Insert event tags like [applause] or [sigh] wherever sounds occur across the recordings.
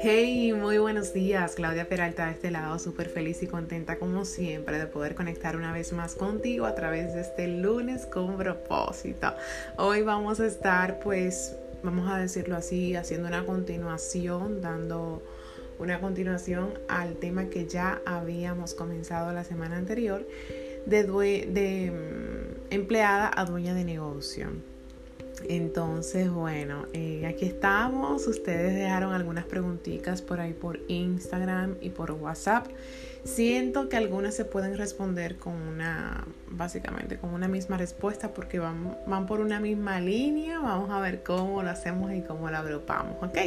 Hey, muy buenos días. Claudia Peralta de este lado, súper feliz y contenta como siempre de poder conectar una vez más contigo a través de este lunes con propósito. Hoy vamos a estar, pues, vamos a decirlo así, haciendo una continuación, dando una continuación al tema que ya habíamos comenzado la semana anterior de, de mm, empleada a dueña de negocio. Entonces, bueno, eh, aquí estamos. Ustedes dejaron algunas preguntitas por ahí por Instagram y por WhatsApp. Siento que algunas se pueden responder con una, básicamente con una misma respuesta porque van, van por una misma línea. Vamos a ver cómo lo hacemos y cómo lo agrupamos, ¿ok?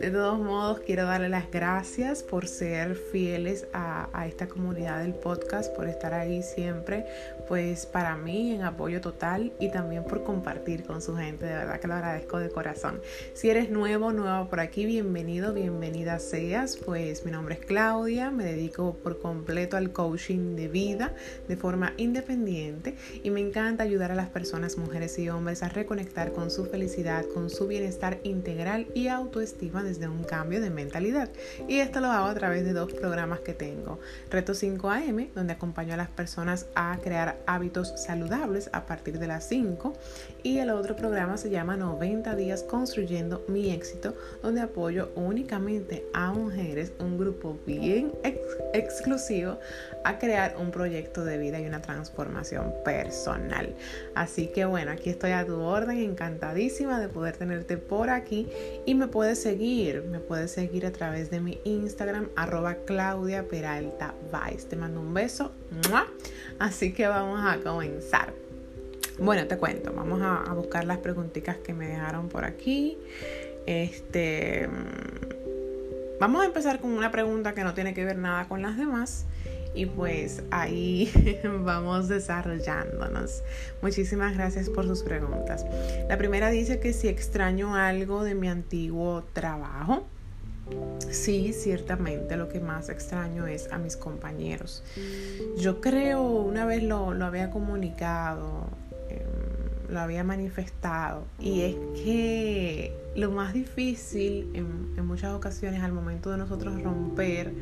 De todos modos, quiero darle las gracias por ser fieles a, a esta comunidad del podcast, por estar ahí siempre, pues para mí en apoyo total y también por compartir con su gente. De verdad que lo agradezco de corazón. Si eres nuevo, nueva por aquí, bienvenido, bienvenida seas. Pues mi nombre es Claudia, me dedico por completo al coaching de vida de forma independiente y me encanta ayudar a las personas, mujeres y hombres a reconectar con su felicidad, con su bienestar integral y autoestima desde un cambio de mentalidad. Y esto lo hago a través de dos programas que tengo. Reto 5am, donde acompaño a las personas a crear hábitos saludables a partir de las 5 y el otro programa se llama 90 días construyendo mi éxito, donde apoyo únicamente a mujeres, un grupo bien exclusivo, a crear un proyecto de vida y una transformación personal. Así que bueno, aquí estoy a tu orden, encantadísima de poder tenerte por aquí y me puedes seguir, me puedes seguir a través de mi Instagram, arroba Claudia Peralta Vice. Te mando un beso, así que vamos a comenzar. Bueno, te cuento, vamos a, buscar las preguntitas que me dejaron por aquí. Este, vamos a empezar con una pregunta que no tiene que ver nada con las demás y pues ahí [laughs] vamos desarrollándonos. Muchísimas gracias por sus preguntas. La primera dice que si extraño algo de mi antiguo trabajo. Sí, ciertamente lo que más extraño es a mis compañeros. Yo creo, una vez lo, lo había comunicado lo había manifestado y es que lo más difícil en, muchas ocasiones al momento de nosotros romper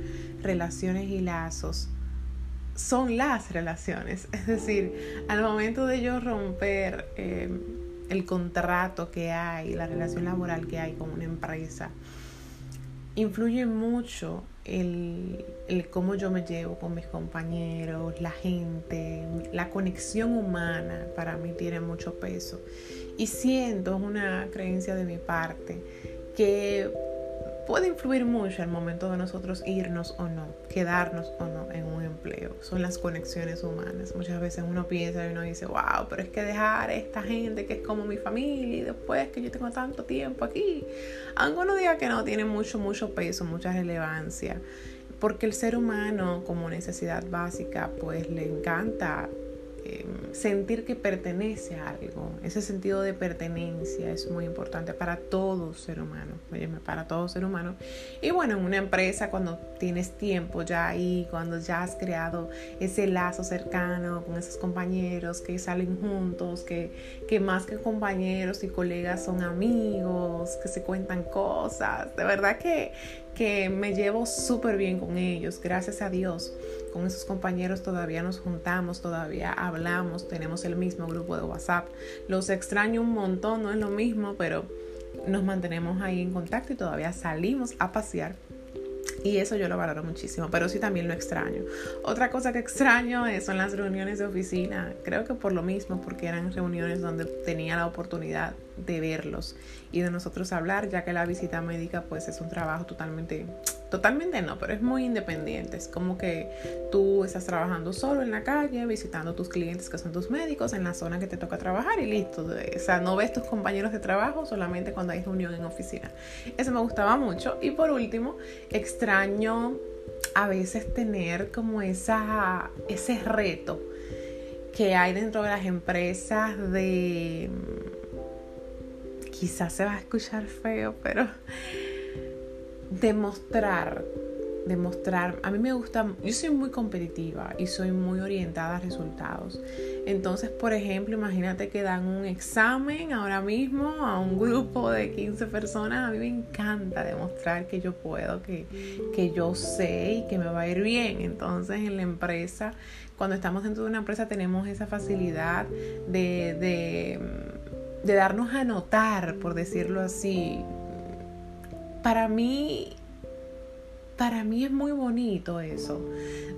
relaciones y lazos son las relaciones. [laughs] Es decir, al momento de yo romper eh, el contrato que hay, la relación laboral que hay con una empresa, influye mucho el, cómo yo me llevo con mis compañeros, la gente, la conexión humana para mí tiene mucho peso. Y siento, es una creencia de mi parte, que puede influir mucho al momento de nosotros irnos o no, quedarnos o no en empleo. Son las conexiones humanas. Muchas veces uno piensa y uno dice, wow, pero es que dejar a esta gente que es como mi familia y después que yo tengo tanto tiempo aquí, aunque uno diga que no, tiene mucho, mucho peso, mucha relevancia. Porque el ser humano como necesidad básica pues le encanta Sentir que pertenece a algo. Ese sentido de pertenencia es muy importante para todo ser humano, para todo ser humano. Y bueno, en una empresa cuando tienes tiempo ya ahí, cuando ya has creado ese lazo cercano con esos compañeros que salen juntos, que, que más que compañeros y colegas son amigos, que se cuentan cosas. De verdad que, que me llevo súper bien con ellos, gracias a Dios con esos compañeros todavía nos juntamos, todavía hablamos, tenemos el mismo grupo de WhatsApp. Los extraño un montón, no es lo mismo, pero nos mantenemos ahí en contacto y todavía salimos a pasear. Y eso yo lo valoro muchísimo, pero sí también lo extraño. Otra cosa que extraño son las reuniones de oficina. Creo que por lo mismo, porque eran reuniones donde tenía la oportunidad de verlos y de nosotros hablar, ya que la visita médica pues es un trabajo totalmente Totalmente no, pero es muy independiente. Es como que tú estás trabajando solo en la calle, visitando tus clientes que son tus médicos en la zona que te toca trabajar y listo. O sea, no ves tus compañeros de trabajo solamente cuando hay reunión en oficina. Eso me gustaba mucho. Y por último, extraño a veces tener como esa, ese reto que hay dentro de las empresas de... Quizás se va a escuchar feo, pero demostrar demostrar, a mí me gusta, yo soy muy competitiva y soy muy orientada a resultados. Entonces, por ejemplo, imagínate que dan un examen ahora mismo a un grupo de 15 personas, a mí me encanta demostrar que yo puedo, que, que yo sé y que me va a ir bien. Entonces, en la empresa, cuando estamos dentro de una empresa, tenemos esa facilidad de, de, de darnos a notar, por decirlo así. Para mí para mí es muy bonito eso,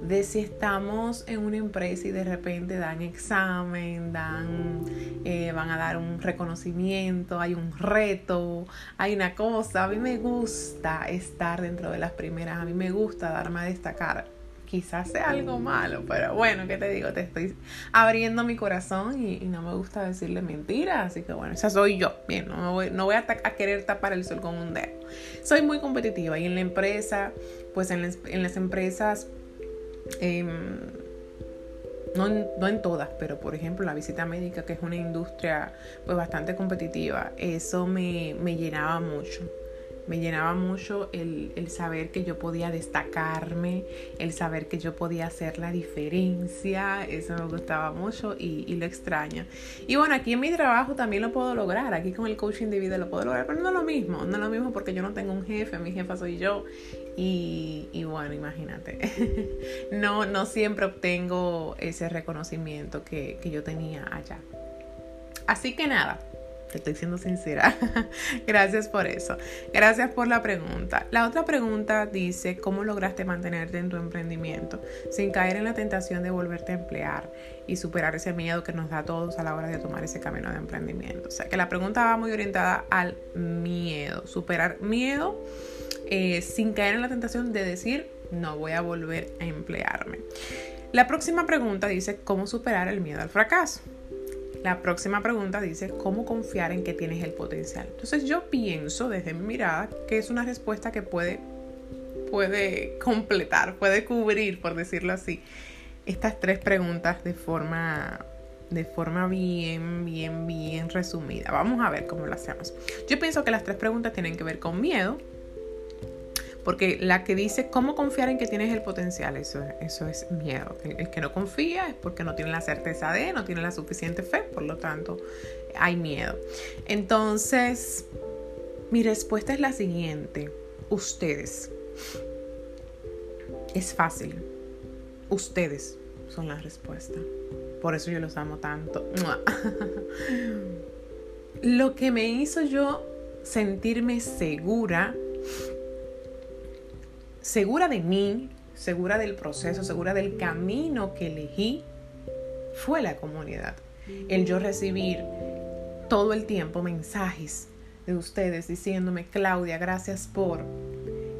de si estamos en una empresa y de repente dan examen, dan, eh, van a dar un reconocimiento, hay un reto, hay una cosa. A mí me gusta estar dentro de las primeras, a mí me gusta darme a destacar quizás sea algo malo, pero bueno, ¿qué te digo? Te estoy abriendo mi corazón y, no me gusta decirle mentiras, así que bueno, esa soy yo. Bien, no, voy, no voy a, querer tapar el sol con un dedo. Soy muy competitiva y en la empresa, pues en las, empresas... Em, no en, no en, todas, pero por ejemplo la visita médica, que es una industria pues bastante competitiva, eso me, me llenaba mucho me llenaba mucho el, saber que yo podía destacarme, el saber que yo podía hacer la diferencia, eso me gustaba mucho y, lo extraño. Y bueno, aquí en mi trabajo también lo puedo lograr, aquí con el coaching de vida lo puedo lograr, pero no es lo mismo, no es lo mismo porque yo no tengo un jefe, mi jefa soy yo y, bueno, imagínate, [laughs] no, no siempre obtengo ese reconocimiento que, que yo tenía allá. Así que nada, te estoy siendo sincera. [laughs] Gracias por eso. Gracias por la pregunta. La otra pregunta dice, ¿cómo lograste mantenerte en tu emprendimiento sin caer en la tentación de volverte a emplear y superar ese miedo que nos da a todos a la hora de tomar ese camino de emprendimiento? O sea, que la pregunta va muy orientada al miedo, superar miedo eh, sin caer en la tentación de decir, no voy a volver a emplearme. La próxima pregunta dice, ¿cómo superar el miedo al fracaso? La próxima pregunta dice, ¿cómo confiar en que tienes el potencial? Entonces yo pienso desde mi mirada que es una respuesta que puede, puede completar, puede cubrir, por decirlo así, estas tres preguntas de forma, de forma bien, bien, bien resumida. Vamos a ver cómo lo hacemos. Yo pienso que las tres preguntas tienen que ver con miedo, porque la que dice cómo confiar en que tienes el potencial, eso, eso es miedo. El, que no confía es porque no tiene la certeza de, no tiene la suficiente fe, por lo tanto hay miedo. Entonces, mi respuesta es la siguiente. Ustedes. Es fácil. Ustedes son la respuesta. Por eso yo los amo tanto. [laughs] Lo que me hizo yo sentirme segura segura de mí, segura del proceso, segura del camino que elegí, fue la comunidad. El yo recibir todo el tiempo mensajes de ustedes diciéndome, Claudia, gracias por.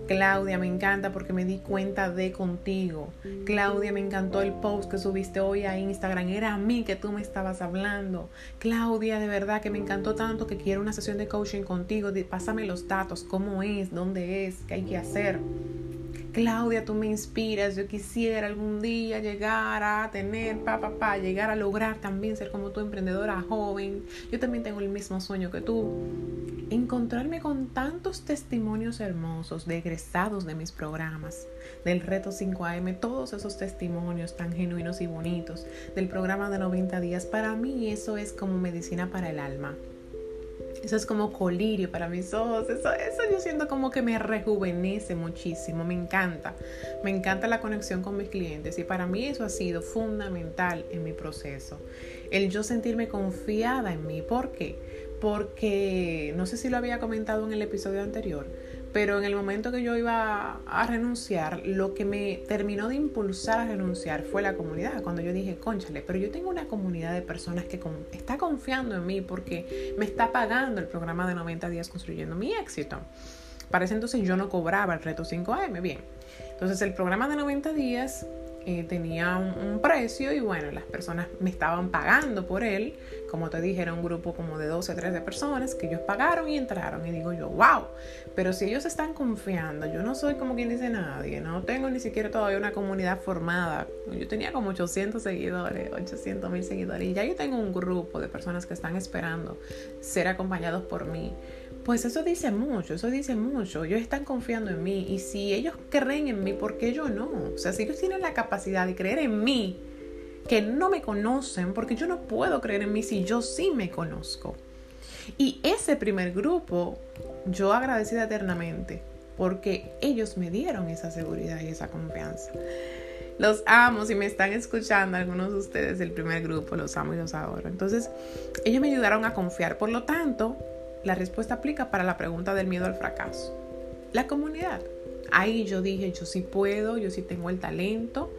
Claudia, me encanta porque me di cuenta de contigo. Claudia, me encantó el post que subiste hoy a Instagram. Era a mí que tú me estabas hablando. Claudia, de verdad que me encantó tanto que quiero una sesión de coaching contigo. Pásame los datos, cómo es, dónde es, qué hay que hacer. Claudia, tú me inspiras, yo quisiera algún día llegar a tener, pa, pa, pa, llegar a lograr también ser como tu emprendedora joven. Yo también tengo el mismo sueño que tú. Encontrarme con tantos testimonios hermosos de egresados de mis programas, del reto 5am, todos esos testimonios tan genuinos y bonitos, del programa de 90 días, para mí eso es como medicina para el alma. Eso es como colirio para mis ojos. Eso, eso yo siento como que me rejuvenece muchísimo. Me encanta. Me encanta la conexión con mis clientes. Y para mí eso ha sido fundamental en mi proceso. El yo sentirme confiada en mí. ¿Por qué? Porque no sé si lo había comentado en el episodio anterior pero en el momento que yo iba a renunciar, lo que me terminó de impulsar a renunciar fue la comunidad. Cuando yo dije, conchale, pero yo tengo una comunidad de personas que está confiando en mí porque me está pagando el programa de 90 días construyendo mi éxito. Para ese entonces yo no cobraba el reto 5am, bien. Entonces el programa de 90 días eh, tenía un, precio y bueno, las personas me estaban pagando por él. Como te dije, era un grupo como de 12, 13 personas que ellos pagaron y entraron. Y digo yo, wow, pero si ellos están confiando, yo no soy como quien dice nadie, no tengo ni siquiera todavía una comunidad formada. Yo tenía como 800 seguidores, 800 mil seguidores y ya yo tengo un grupo de personas que están esperando ser acompañados por mí pues eso dice mucho, eso dice mucho. Ellos están confiando en mí y si ellos creen en mí, ¿por qué yo no? O sea, si ellos tienen la capacidad de creer en mí, que no me conocen, porque yo no puedo creer en mí si yo sí me conozco. Y ese primer grupo, yo agradecida eternamente, porque ellos me dieron esa seguridad y esa confianza. Los amo, si me están escuchando algunos de ustedes del primer grupo, los amo y los adoro. Entonces, ellos me ayudaron a confiar. Por lo tanto, la respuesta aplica para la pregunta del miedo al fracaso. La comunidad. Ahí yo dije, yo sí puedo, yo sí tengo el talento,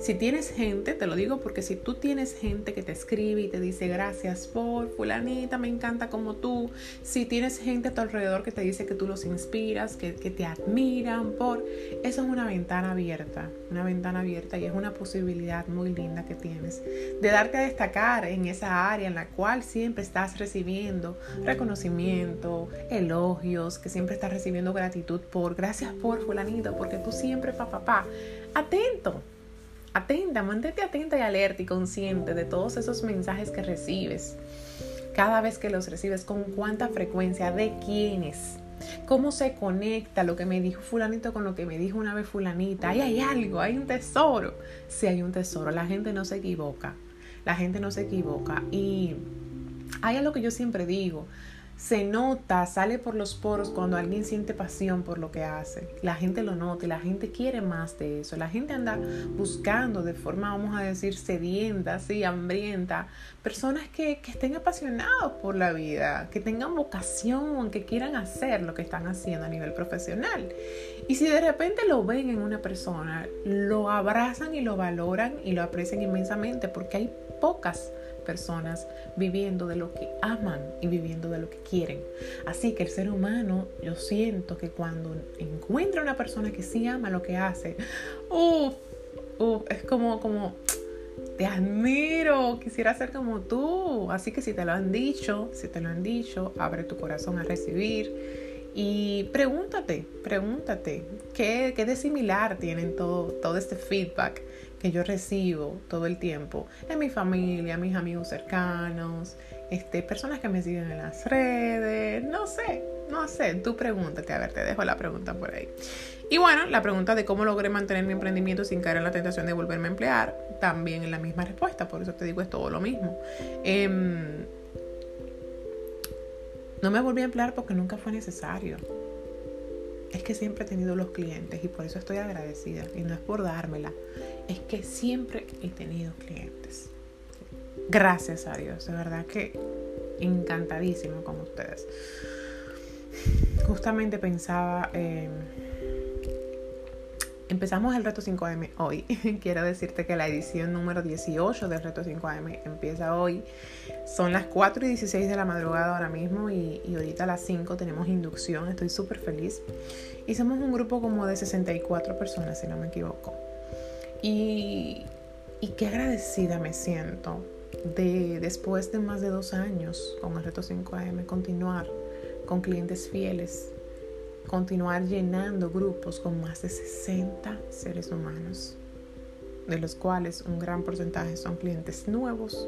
si tienes gente, te lo digo porque si tú tienes gente que te escribe y te dice gracias por fulanita, me encanta como tú, si tienes gente a tu alrededor que te dice que tú los inspiras, que, que te admiran por, eso es una ventana abierta, una ventana abierta y es una posibilidad muy linda que tienes de darte a destacar en esa área en la cual siempre estás recibiendo reconocimiento, elogios, que siempre estás recibiendo gratitud por, gracias por fulanito, porque tú siempre, papá, atento atenta, mantente atenta y alerta y consciente de todos esos mensajes que recibes. Cada vez que los recibes, con cuánta frecuencia, de quiénes, cómo se conecta lo que me dijo fulanito con lo que me dijo una vez fulanita. Ahí hay algo, hay un tesoro. Si hay un tesoro, la gente no se equivoca. La gente no se equivoca. Y hay algo que yo siempre digo se nota, sale por los poros cuando alguien siente pasión por lo que hace. La gente lo nota y la gente quiere más de eso. La gente anda buscando de forma, vamos a decir, sedienta, así, hambrienta, personas que, que estén apasionados por la vida, que tengan vocación, que quieran hacer lo que están haciendo a nivel profesional. Y si de repente lo ven en una persona, lo abrazan y lo valoran y lo aprecian inmensamente porque hay pocas personas viviendo de lo que aman y viviendo de lo que quieren. Así que el ser humano, yo siento que cuando encuentra una persona que sí ama lo que hace, uff, es como, como, te admiro, quisiera ser como tú. Así que si te lo han dicho, si te lo han dicho, abre tu corazón a recibir. Y pregúntate, pregúntate, ¿qué, qué de similar tienen todo, todo este feedback? Que yo recibo todo el tiempo en mi familia, mis amigos cercanos, este, personas que me siguen en las redes, no sé, no sé, tú pregúntate, a ver, te dejo la pregunta por ahí. Y bueno, la pregunta de cómo logré mantener mi emprendimiento sin caer en la tentación de volverme a emplear, también es la misma respuesta, por eso te digo es todo lo mismo. Em, no me volví a emplear porque nunca fue necesario es que siempre he tenido los clientes y por eso estoy agradecida. Y no es por dármela, es que siempre he tenido clientes. Gracias a Dios, de verdad que encantadísimo con ustedes. Justamente pensaba... Empezamos el reto 5am hoy. [laughs] Quiero decirte que la edición número 18 del reto 5am empieza hoy. Son las 4 y 16 de la madrugada ahora mismo y, ahorita a las 5 tenemos inducción. Estoy súper feliz. Y somos un grupo como de 64 personas, si no me equivoco. Y, y qué agradecida me siento de después de más de dos años con el reto 5am continuar con clientes fieles continuar llenando grupos con más de 60 seres humanos, de los cuales un gran porcentaje son clientes nuevos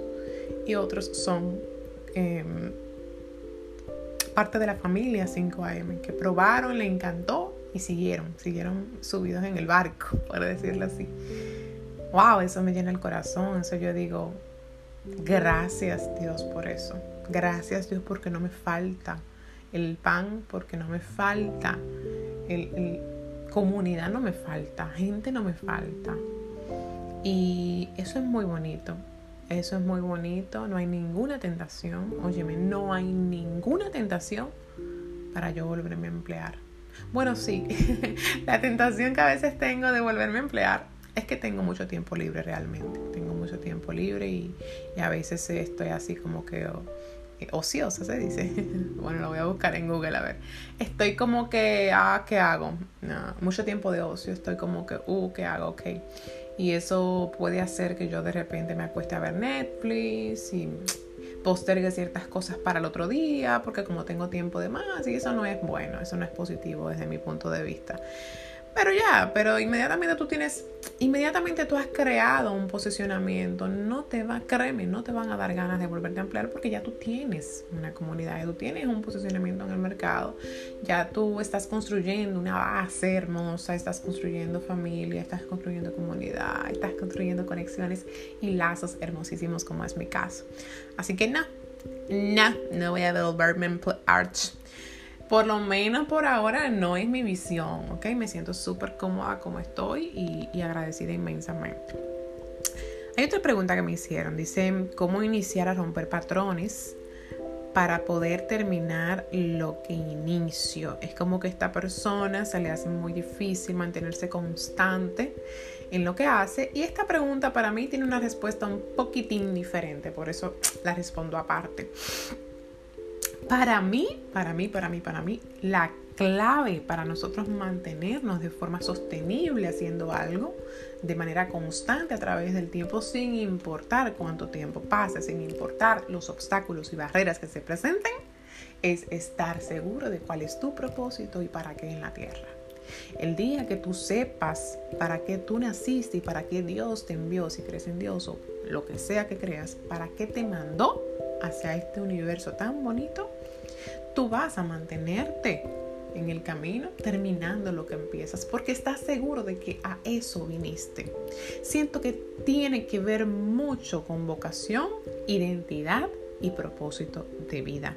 y otros son em, parte de la familia 5AM que probaron, le encantó y siguieron, siguieron subidos en el barco, [laughs] por decirlo así. Wow, eso me llena el corazón, eso yo digo, gracias Dios por eso, gracias Dios porque no me falta el pan porque no me falta, el, comunidad no me falta, gente no me falta. Y eso es muy bonito. Eso es muy bonito. No hay ninguna tentación. Óyeme, no hay ninguna tentación para yo volverme a emplear. Bueno, sí, [laughs] la tentación que a veces tengo de volverme a emplear es que tengo mucho tiempo libre realmente. Tengo mucho tiempo libre y, a veces estoy así como que oh, ociosa se dice. [laughs] bueno, lo voy a buscar en Google a ver. Estoy como que, ah, ¿qué hago? mucho tiempo de ocio, estoy como que, uh, ¿qué hago? Ok. Y eso puede hacer que yo de repente me acueste a ver Netflix y postergue ciertas cosas para el otro día, porque como tengo tiempo de más, y eso no es bueno, eso no es positivo desde mi punto de vista. Pero ya, pero inmediatamente tú tienes, inmediatamente tú has creado un posicionamiento, no te va, créeme, no te van a dar ganas de volverte a emplear porque ya tú tienes una comunidad, tú tienes un posicionamiento en el mercado, ya tú estás construyendo una base hermosa, estás construyendo familia, estás construyendo comunidad, estás construyendo conexiones y lazos hermosísimos como es mi caso. Así que no, no, no voy a volverme arch por lo menos por ahora no es mi visión, ¿ok? Me siento súper cómoda como estoy y, y, agradecida inmensamente. Hay otra pregunta que me hicieron, dice, ¿cómo iniciar a romper patrones para poder terminar lo que inicio? Es como que a esta persona se le hace muy difícil mantenerse constante en lo que hace y esta pregunta para mí tiene una respuesta un poquitín diferente, por eso la respondo aparte. Para mí, para mí, para mí, para mí, la clave para nosotros mantenernos de forma sostenible haciendo algo de manera constante a través del tiempo sin importar cuánto tiempo pase, sin importar los obstáculos y barreras que se presenten, es estar seguro de cuál es tu propósito y para qué en la tierra. El día que tú sepas para qué tú naciste y para qué Dios te envió, si crees en Dios o lo que sea que creas, para qué te mandó hacia este universo tan bonito, tú vas a mantenerte en el camino terminando lo que empiezas porque estás seguro de que a eso viniste. Siento que tiene que ver mucho con vocación, identidad y propósito de vida.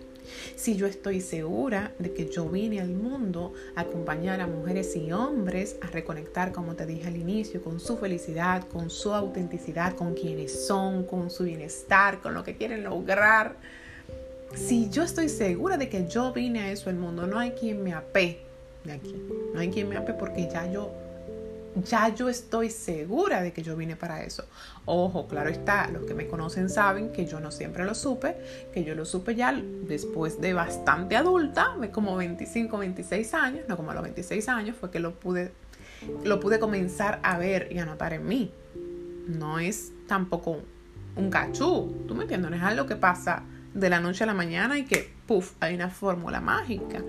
Si yo estoy segura de que yo vine al mundo a acompañar a mujeres y hombres a reconectar, como te dije al inicio, con su felicidad, con su autenticidad, con quienes son, con su bienestar, con lo que quieren lograr, si yo estoy segura de que yo vine a eso el mundo, no hay quien me ape. No hay quien me ape porque ya yo ya yo estoy segura de que yo vine para eso. Ojo, claro está, los que me conocen saben que yo no siempre lo supe, que yo lo supe ya después de bastante adulta, como 25, 26 años, no como a los 26 años fue que lo pude lo pude comenzar a ver y a notar en mí. No es tampoco un cachú, tú me entiendes, no es algo que pasa de la noche a la mañana y que, puff, hay una fórmula mágica.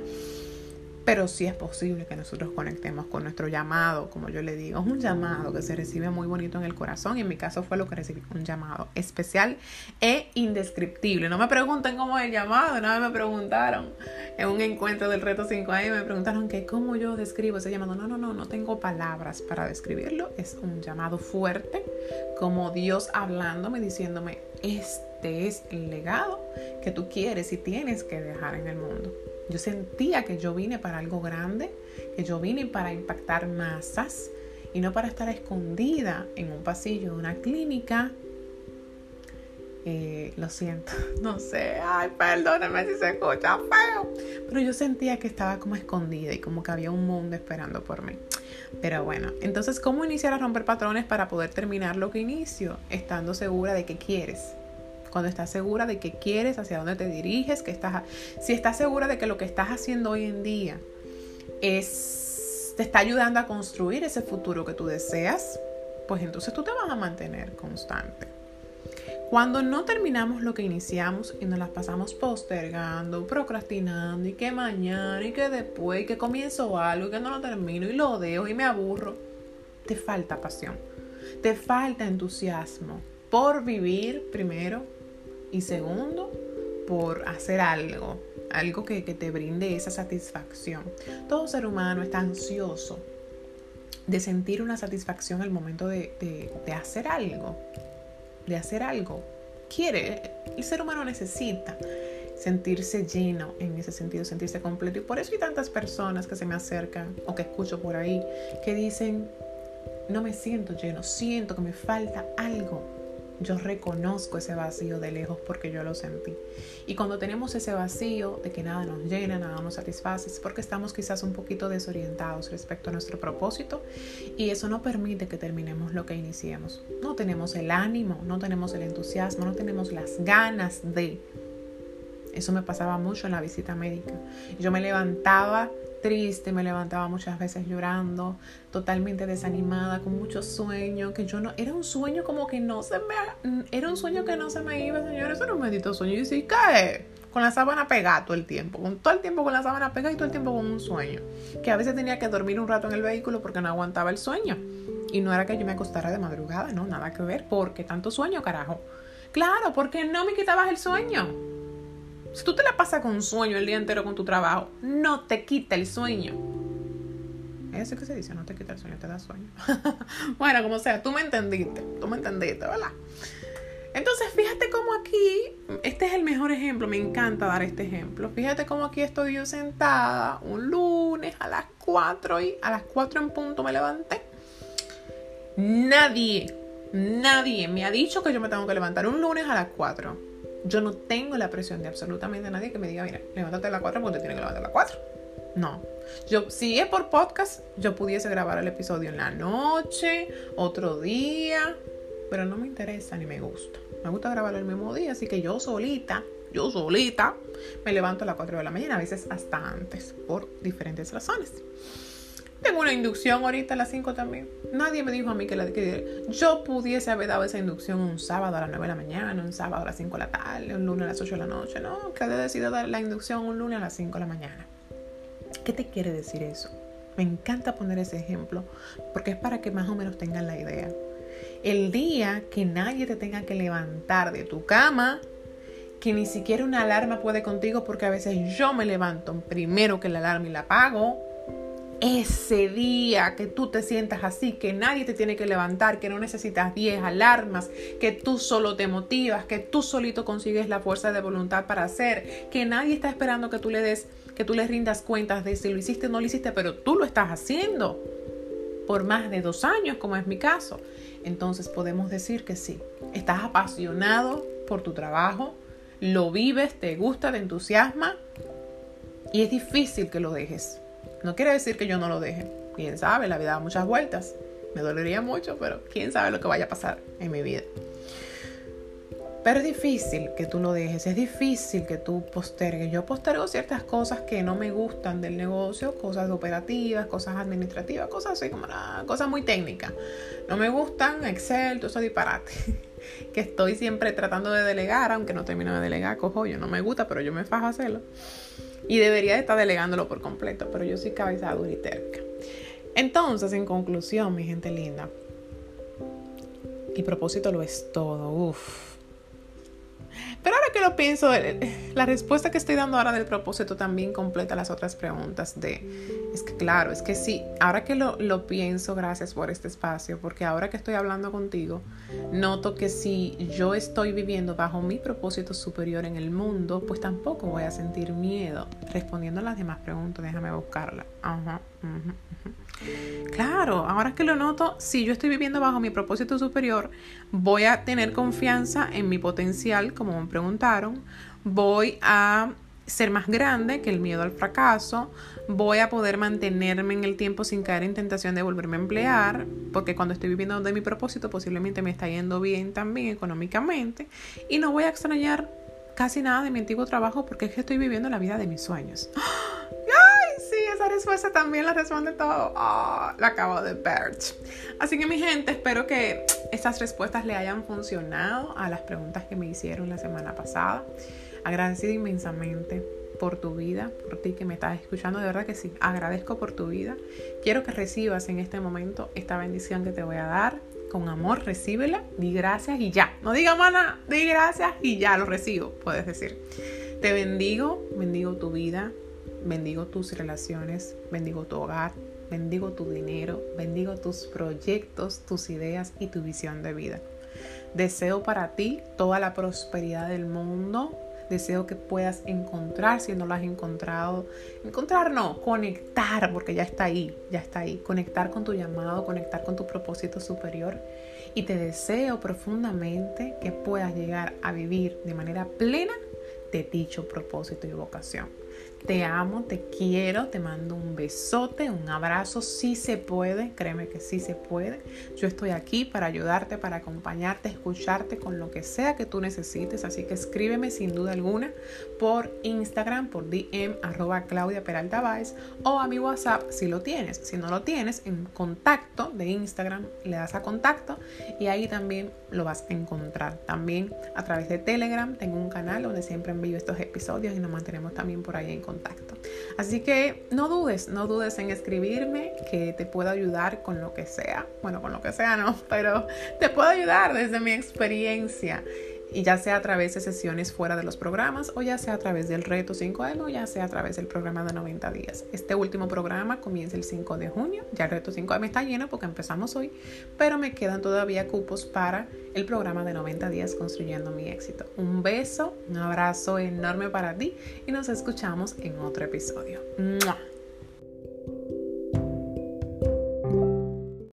Pero sí es posible que nosotros conectemos con nuestro llamado, como yo le digo, es un llamado que se recibe muy bonito en el corazón y en mi caso fue lo que recibí, un llamado especial e indescriptible. No me pregunten cómo es el llamado, nada me preguntaron en un encuentro del reto 5 años, me preguntaron que cómo yo describo ese llamado. No, no, no, no tengo palabras para describirlo, es un llamado fuerte, como Dios hablándome, diciéndome, este es el legado que tú quieres y tienes que dejar en el mundo. Yo sentía que yo vine para algo grande, que yo vine para impactar masas y no para estar escondida en un pasillo de una clínica. Eh, lo siento, [laughs] no sé, ay, perdóname si se escucha feo, pero yo sentía que estaba como escondida y como que había un mundo esperando por mí. Pero bueno, entonces, ¿cómo iniciar a romper patrones para poder terminar lo que inicio? Estando segura de que quieres, cuando estás segura de que quieres, hacia dónde te diriges, que estás, si estás segura de que lo que estás haciendo hoy en día es, te está ayudando a construir ese futuro que tú deseas, pues entonces tú te vas a mantener constante. Cuando no terminamos lo que iniciamos y nos las pasamos postergando, procrastinando y que mañana y que después y que comienzo algo y que no lo termino y lo dejo y me aburro, te falta pasión, te falta entusiasmo por vivir primero y segundo, por hacer algo, algo que, te brinde esa satisfacción. Todo ser humano está ansioso de sentir una satisfacción al momento de, de hacer algo, de hacer algo. Quiere, el ser humano necesita sentirse lleno en ese sentido, sentirse completo. Y por eso hay tantas personas que se me acercan o que escucho por ahí que dicen, no me siento lleno, siento que me falta algo yo reconozco ese vacío de lejos porque yo lo sentí. Y cuando tenemos ese vacío de que nada nos llena, nada nos satisface, es porque estamos quizás un poquito desorientados respecto a nuestro propósito y eso no permite que terminemos lo que iniciemos. No tenemos el ánimo, no tenemos el entusiasmo, no tenemos las ganas de. Eso me pasaba mucho en la visita médica. Yo me levantaba triste, me levantaba muchas veces llorando, totalmente desanimada, con mucho sueño, que yo no, era un sueño como que no se me, era un sueño que no se me iba, señor, eso era un bendito sueño. Y decía, ¿qué? con la sábana pegada todo el tiempo, con todo el tiempo con la sábana pegada y todo el tiempo con un sueño. Que a veces tenía que dormir un rato en el vehículo porque no aguantaba el sueño. Y no era que yo me acostara de madrugada, no, nada que ver, porque tanto sueño, carajo. Claro, porque no me quitabas el sueño. Si tú te la pasas con sueño el día entero con tu trabajo, no te quita el sueño. Eso que se dice, no te quita el sueño, te da sueño. [laughs] bueno, como sea, tú me entendiste, tú me entendiste, ¿verdad? Entonces, fíjate cómo aquí, este es el mejor ejemplo, me encanta dar este ejemplo. Fíjate cómo aquí estoy yo sentada un lunes a las 4 y a las 4 en punto me levanté. Nadie, nadie me ha dicho que yo me tengo que levantar un lunes a las 4. Yo no tengo la presión de absolutamente nadie que me diga, mira, levántate a las 4 porque te tienes que levantar a las 4. No. Yo, si es por podcast, yo pudiese grabar el episodio en la noche, otro día, pero no me interesa ni me gusta. Me gusta grabar el mismo día, así que yo solita, yo solita, me levanto a las 4 de la mañana, a veces hasta antes, por diferentes razones. Tengo una inducción ahorita a las 5 también. Nadie me dijo a mí que, la, que yo pudiese haber dado esa inducción un sábado a las 9 de la mañana, un sábado a las 5 de la tarde, un lunes a las 8 de la noche. No, que he decidido dar la inducción un lunes a las 5 de la mañana. ¿Qué te quiere decir eso? Me encanta poner ese ejemplo porque es para que más o menos tengan la idea. El día que nadie te tenga que levantar de tu cama, que ni siquiera una alarma puede contigo porque a veces yo me levanto primero que la alarma y la apago. Ese día que tú te sientas así, que nadie te tiene que levantar, que no necesitas 10 alarmas, que tú solo te motivas, que tú solito consigues la fuerza de voluntad para hacer, que nadie está esperando que tú le des, que tú le rindas cuentas de si lo hiciste o no lo hiciste, pero tú lo estás haciendo por más de dos años, como es mi caso entonces podemos decir que sí, estás apasionado por tu trabajo, lo vives, te gusta, te entusiasma y es difícil que lo dejes. No quiere decir que yo no lo deje. Quién sabe, la vida da muchas vueltas. Me dolería mucho, pero quién sabe lo que vaya a pasar en mi vida. Pero es difícil que tú lo dejes, es difícil que tú postergues. Yo postergo ciertas cosas que no me gustan del negocio, cosas operativas, cosas administrativas, cosas así como nada, cosas muy técnicas. No me gustan Excel, todo eso disparate. [laughs] que estoy siempre tratando de delegar, aunque no termino de delegar, cojo yo, no me gusta, pero yo me fajo a hacerlo. Y debería estar delegándolo por completo, pero yo soy cabeza dura y terca. Entonces, en conclusión, mi gente linda, y propósito lo es todo, uff pero ahora que lo pienso, la respuesta que estoy dando ahora del propósito también completa las otras preguntas de, es que claro, es que sí, ahora que lo, lo pienso, gracias por este espacio, porque ahora que estoy hablando contigo, noto que si yo estoy viviendo bajo mi propósito superior en el mundo, pues tampoco voy a sentir miedo. Respondiendo a las demás preguntas, déjame buscarla. Ajá, Claro, ahora que lo noto, si yo estoy viviendo bajo mi propósito superior, voy a tener confianza en mi potencial, como me preguntaron, voy a ser más grande que el miedo al fracaso, voy a poder mantenerme en el tiempo sin caer en tentación de volverme a emplear, porque cuando estoy viviendo de mi propósito posiblemente me está yendo bien también económicamente y no voy a extrañar casi nada de mi antiguo trabajo porque es que estoy viviendo la vida de mis sueños. ¡Ay, sí! Esa respuesta también la responde todo. Oh, la acabo de ver. Así que mi gente, espero que estas respuestas le hayan funcionado a las preguntas que me hicieron la semana pasada. Agradecido inmensamente por tu vida, por ti que me estás escuchando, de verdad que sí, agradezco por tu vida. Quiero que recibas en este momento esta bendición que te voy a dar con amor, recíbela, di gracias y ya. No diga mana, di gracias y ya lo recibo, puedes decir. Te bendigo, bendigo tu vida, bendigo tus relaciones, bendigo tu hogar, bendigo tu dinero, bendigo tus proyectos, tus ideas y tu visión de vida. Deseo para ti toda la prosperidad del mundo, Deseo que puedas encontrar, si no lo has encontrado, encontrar no, conectar, porque ya está ahí, ya está ahí. Conectar con tu llamado, conectar con tu propósito superior. Y te deseo profundamente que puedas llegar a vivir de manera plena de dicho propósito y vocación. Te amo, te quiero, te mando un besote, un abrazo, si se puede, créeme que sí se puede. Yo estoy aquí para ayudarte, para acompañarte, escucharte con lo que sea que tú necesites, así que escríbeme sin duda alguna por Instagram, por DM, arroba Claudia Peralta o a mi WhatsApp si lo tienes. Si no lo tienes, en contacto de Instagram le das a contacto y ahí también lo vas a encontrar. También a través de Telegram tengo un canal donde siempre envío estos episodios y nos mantenemos también por ahí en contacto contacto. Así que no dudes, no dudes en escribirme que te puedo ayudar con lo que sea. Bueno, con lo que sea no, [laughs] pero te puedo ayudar desde mi experiencia y ya sea a través de sesiones fuera de los programas o ya sea a través del reto 5M o ya sea a través del programa de 90 días. Este último programa comienza el 5 de junio, ya el reto 5M está lleno porque empezamos hoy, pero me quedan todavía cupos para el programa de 90 días construyendo mi éxito. Un beso, un abrazo enorme para ti y nos escuchamos en otro episodio.